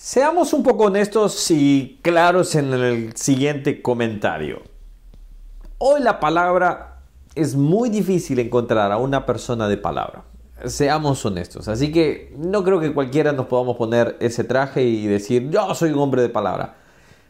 Seamos un poco honestos y claros en el siguiente comentario. Hoy la palabra es muy difícil encontrar a una persona de palabra. Seamos honestos. Así que no creo que cualquiera nos podamos poner ese traje y decir yo soy un hombre de palabra.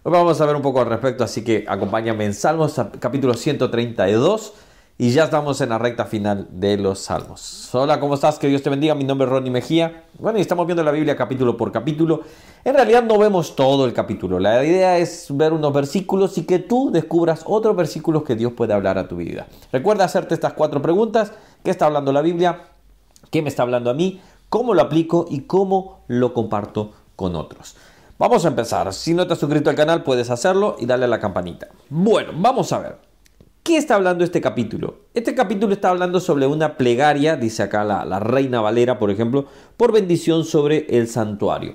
Hoy vamos a ver un poco al respecto, así que acompáñame en Salmos capítulo 132 y ya estamos en la recta final de los salmos. Hola, ¿cómo estás? Que Dios te bendiga. Mi nombre es Ronnie Mejía. Bueno, y estamos viendo la Biblia capítulo por capítulo. En realidad no vemos todo el capítulo. La idea es ver unos versículos y que tú descubras otros versículos que Dios puede hablar a tu vida. Recuerda hacerte estas cuatro preguntas. ¿Qué está hablando la Biblia? ¿Qué me está hablando a mí? ¿Cómo lo aplico? Y cómo lo comparto con otros. Vamos a empezar. Si no te has suscrito al canal, puedes hacerlo y darle a la campanita. Bueno, vamos a ver qué está hablando este capítulo? Este capítulo está hablando sobre una plegaria, dice acá la, reina Valera, por ejemplo, por bendición sobre el santuario.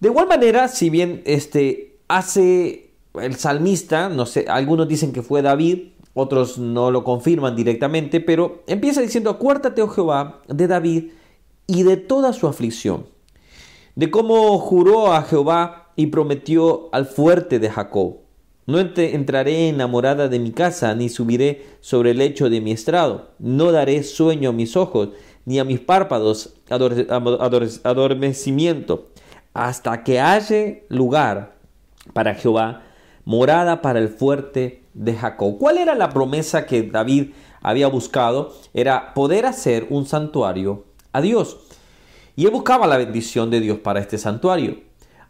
De igual manera, si bien este hace el salmista, no sé, algunos dicen que fue David, otros no lo confirman directamente, pero empieza diciendo, acuérdate, oh Jehová, de David y de toda su aflicción, de cómo juró a Jehová y prometió al fuerte de Jacob no entraré enamorada de mi casa, ni subiré sobre el lecho de mi estrado. No daré sueño a mis ojos, ni a mis párpados adormecimiento, hasta que haya lugar para Jehová, morada para el fuerte de Jacob. ¿Cuál era la promesa que David había buscado? Era poder hacer un santuario a Dios. Y él buscaba la bendición de Dios para este santuario.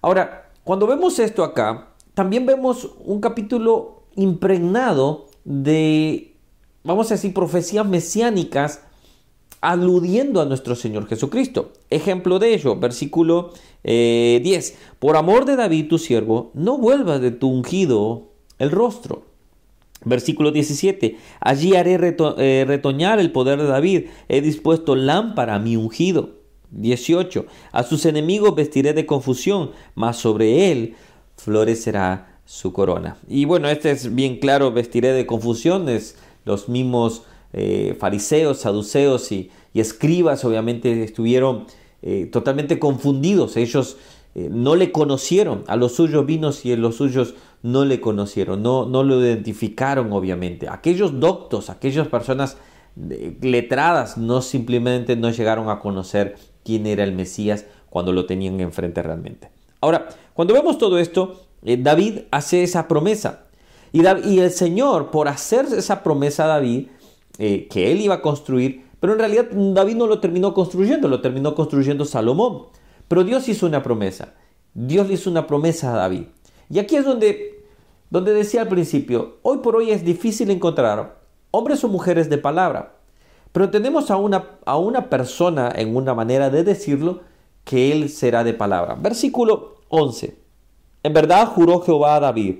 Ahora, cuando vemos esto acá, también vemos un capítulo impregnado de, vamos a decir, profecías mesiánicas aludiendo a nuestro Señor Jesucristo. Ejemplo de ello, versículo 10. Eh, Por amor de David, tu siervo, no vuelvas de tu ungido el rostro. Versículo 17. Allí haré eh, retoñar el poder de David. He dispuesto lámpara a mi ungido. 18. A sus enemigos vestiré de confusión, mas sobre él florecerá su corona. Y bueno, este es bien claro, vestiré de confusiones. Los mismos eh, fariseos, saduceos y, escribas obviamente estuvieron eh, totalmente confundidos. Ellos eh, no le conocieron, a los suyos vinos y a los suyos no le conocieron, no, no lo identificaron obviamente. Aquellos doctos, aquellas personas letradas no simplemente no llegaron a conocer quién era el Mesías cuando lo tenían enfrente realmente. Ahora, cuando vemos todo esto, eh, David hace esa promesa. Y, y, el Señor, por hacer esa promesa a David, eh, que él iba a construir, pero en realidad David no lo terminó construyendo, lo terminó construyendo Salomón. Pero Dios hizo una promesa. Dios le hizo una promesa a David. Y aquí es donde, donde decía al principio, hoy por hoy es difícil encontrar hombres o mujeres de palabra. Pero tenemos a una, a una persona en una manera de decirlo que él será de palabra. Versículo 11. En verdad juró Jehová a David,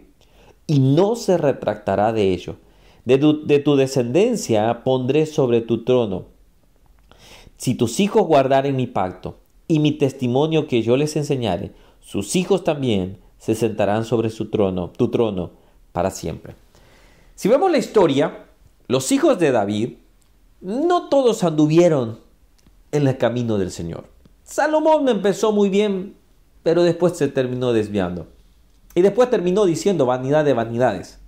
y no se retractará de ello. De tu, de tu descendencia pondré sobre tu trono. Si tus hijos guardaren mi pacto y mi testimonio que yo les enseñare, sus hijos también se sentarán sobre su trono, tu trono, para siempre. Si vemos la historia, los hijos de David no todos anduvieron en el camino del Señor. Salomón empezó muy bien, pero después se terminó desviando. Y después terminó diciendo vanidad de vanidades.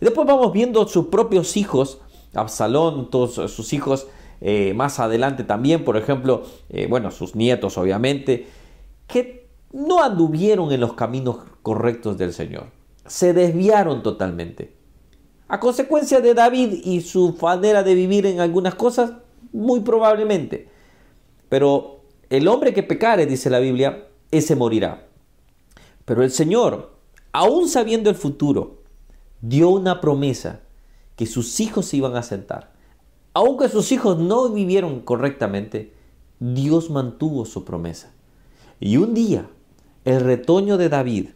Después vamos viendo sus propios hijos, Absalón, todos sus hijos eh, más adelante también, por ejemplo, eh, bueno, sus nietos obviamente, que no anduvieron en los caminos correctos del Señor. Se desviaron totalmente. A consecuencia de David y su manera de vivir en algunas cosas, muy probablemente. Pero el hombre que pecare, dice la Biblia, ese morirá. Pero el Señor, aún sabiendo el futuro, dio una promesa que sus hijos se iban a sentar. Aunque sus hijos no vivieron correctamente, Dios mantuvo su promesa. Y un día, el retoño de David,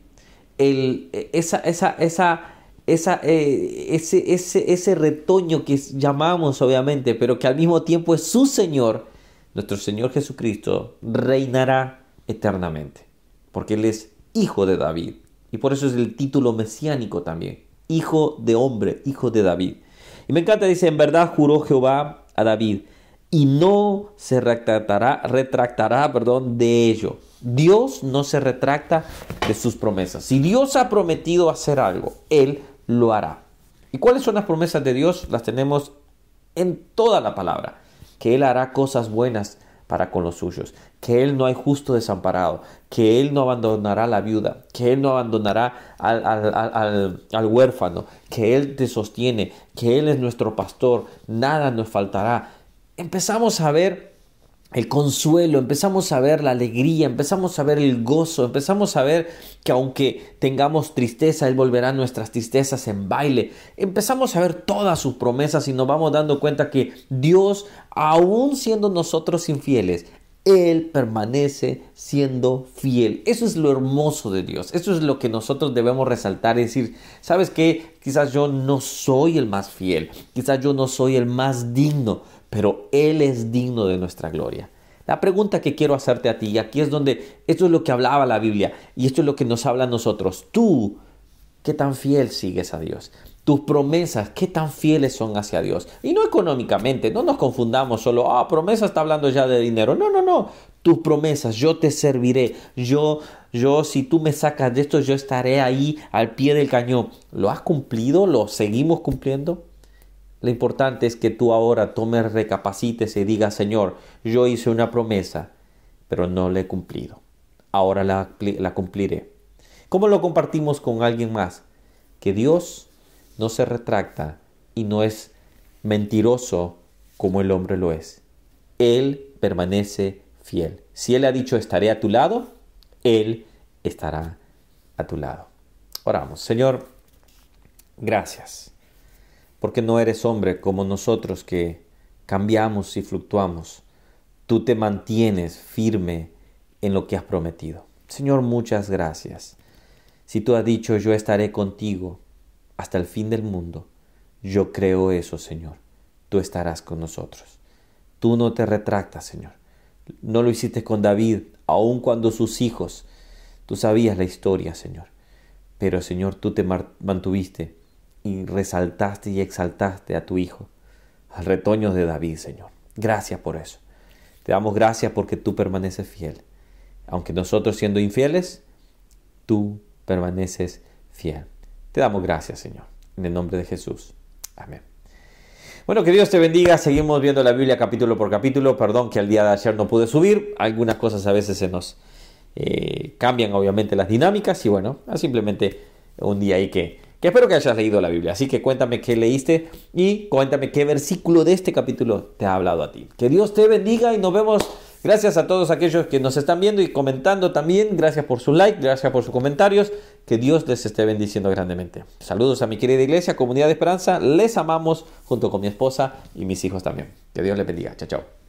el, esa, esa, esa, esa, eh, ese, ese, ese retoño que llamamos obviamente, pero que al mismo tiempo es su Señor, nuestro Señor Jesucristo reinará eternamente, porque Él es hijo de David. Y por eso es el título mesiánico también, hijo de hombre, hijo de David. Y me encanta, dice, en verdad juró Jehová a David, y no se retractará, retractará perdón, de ello. Dios no se retracta de sus promesas. Si Dios ha prometido hacer algo, Él lo hará. ¿Y cuáles son las promesas de Dios? Las tenemos en toda la palabra. Que Él hará cosas buenas para con los suyos, que Él no hay justo desamparado, que Él no abandonará a la viuda, que Él no abandonará al, al, huérfano, que Él te sostiene, que Él es nuestro pastor, nada nos faltará. Empezamos a ver el consuelo, empezamos a ver la alegría, empezamos a ver el gozo, empezamos a ver que aunque tengamos tristeza, Él volverá nuestras tristezas en baile. Empezamos a ver todas sus promesas y nos vamos dando cuenta que Dios, aún siendo nosotros infieles, Él permanece siendo fiel. Eso es lo hermoso de Dios. Eso es lo que nosotros debemos resaltar y decir, ¿sabes qué? Quizás yo no soy el más fiel, quizás yo no soy el más digno, pero Él es digno de nuestra gloria. La pregunta que quiero hacerte a ti, y aquí es donde esto es lo que hablaba la Biblia, y esto es lo que nos habla a nosotros. Tú, ¿qué tan fiel sigues a Dios? Tus promesas, ¿qué tan fieles son hacia Dios? Y no económicamente, no nos confundamos solo, ah, promesa está hablando ya de dinero. No, no, no. Tus promesas, yo te serviré. Yo, yo, si tú me sacas de esto, yo estaré ahí al pie del cañón. ¿Lo has cumplido? ¿Lo seguimos cumpliendo? Lo importante es que tú ahora tomes, recapacites y digas, Señor, yo hice una promesa, pero no la he cumplido. Ahora la, la cumpliré. ¿Cómo lo compartimos con alguien más? Que Dios no se retracta y no es mentiroso como el hombre lo es. Él permanece fiel. Si Él ha dicho estaré a tu lado, Él estará a tu lado. Oramos. Señor, gracias porque no eres hombre como nosotros que cambiamos y fluctuamos. Tú te mantienes firme en lo que has prometido. Señor, muchas gracias. Si tú has dicho yo estaré contigo hasta el fin del mundo, yo creo eso, Señor. Tú estarás con nosotros. Tú no te retractas, Señor. No lo hiciste con David, aun cuando sus hijos, tú sabías la historia, Señor. Pero, Señor, tú te mantuviste y resaltaste y exaltaste a tu Hijo, al retoño de David, Señor. Gracias por eso. Te damos gracias porque tú permaneces fiel. Aunque nosotros siendo infieles, tú permaneces fiel. Te damos gracias, Señor. En el nombre de Jesús. Amén. Bueno, que Dios te bendiga. Seguimos viendo la Biblia capítulo por capítulo. Perdón que al día de ayer no pude subir. Algunas cosas a veces se nos eh, cambian, obviamente, las dinámicas. Y bueno, simplemente un día ahí que que espero que hayas leído la Biblia. Así que cuéntame qué leíste y cuéntame qué versículo de este capítulo te ha hablado a ti. Que Dios te bendiga y nos vemos. Gracias a todos aquellos que nos están viendo y comentando también. Gracias por su like, gracias por sus comentarios. Que Dios les esté bendiciendo grandemente. Saludos a mi querida iglesia, comunidad de esperanza. Les amamos junto con mi esposa y mis hijos también. Que Dios les bendiga. Chao, chao.